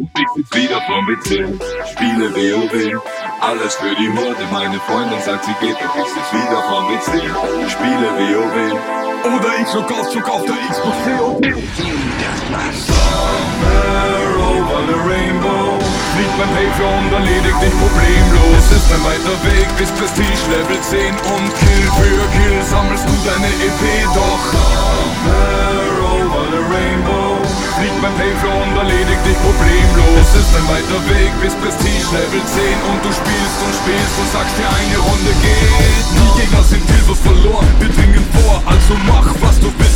Ich sitz wieder vom PC, spiele WoW. Alles für die Horde, meine Freundin sagt, sie geht doch. Ich sitz wieder vom PC, spiele WoW. Oder ich log aus, zog auf der Xbox COD. Somewhere over the rainbow mein Pager und erledigt dich problemlos Es ist ein weiter Weg bis Prestige Level 10 Und Kill für Kill sammelst du ein weiter Weg bis Prestige Level 10 Und du spielst und spielst und sagst dir eine Runde geht. Die Gegner sind hilflos verloren, wir dringen vor Also mach was du willst,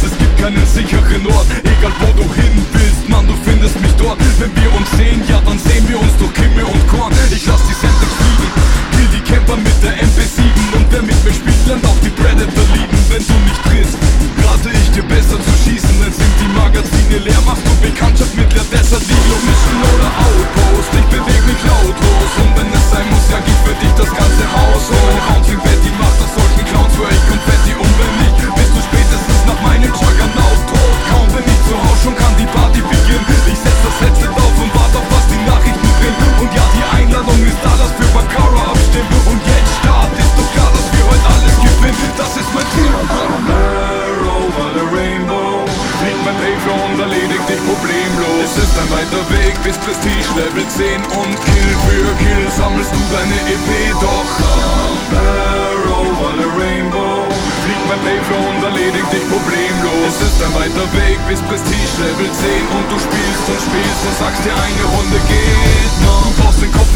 weiter Weg bis Prestige Level 10 Und Kill für Kill sammelst du deine EP Doch Somewhere over the rainbow. Fliegt mein Pager und erledigt dich problemlos. Es ist ein weiter Weg bis Prestige Level 10 Und du spielst und spielst und sagst dir eine Runde geht noch. Du brauchst den Kopf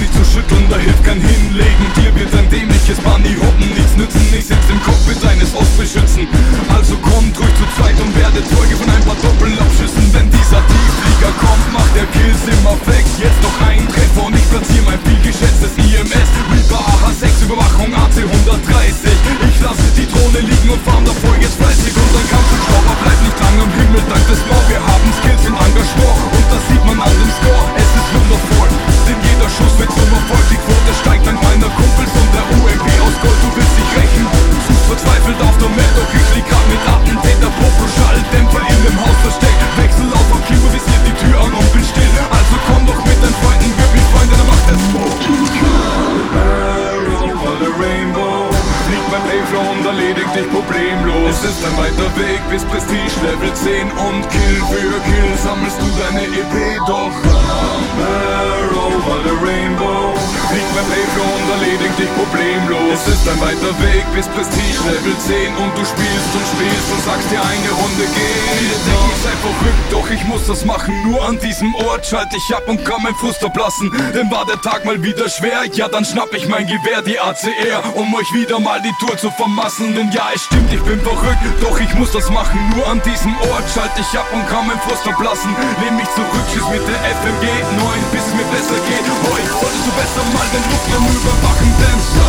dich problemlos. Es ist ein weiter Weg bis Prestige Level 10 Und Kill für Kill. Sammelst du deine EP Doch. Rainbow Fliegt mein Pager und erledigt dich problemlos. Es ist ein weiter Weg bis Prestige Level 10 Und du spielst und spielst und sagst dir eine Runde geht. Ich sei verrückt, doch ich muss das machen. Nur an diesem Ort schalte ich ab und kann mein Fuß verblassen Denn war der Tag mal wieder schwer Ja dann schnapp ich mein Gewehr, die ACR Um euch wieder mal die Tour zu vermassen. Denn ja, es stimmt, ich bin verrückt Doch ich muss das machen. Nur an diesem Ort schalte ich ab und kann mein Fuß verblassen Lehn mich zurück, schieß mit der FMG 9, bis mir besser geht. Oh, ich solltest du besser mal den Luftraum überwachen Denn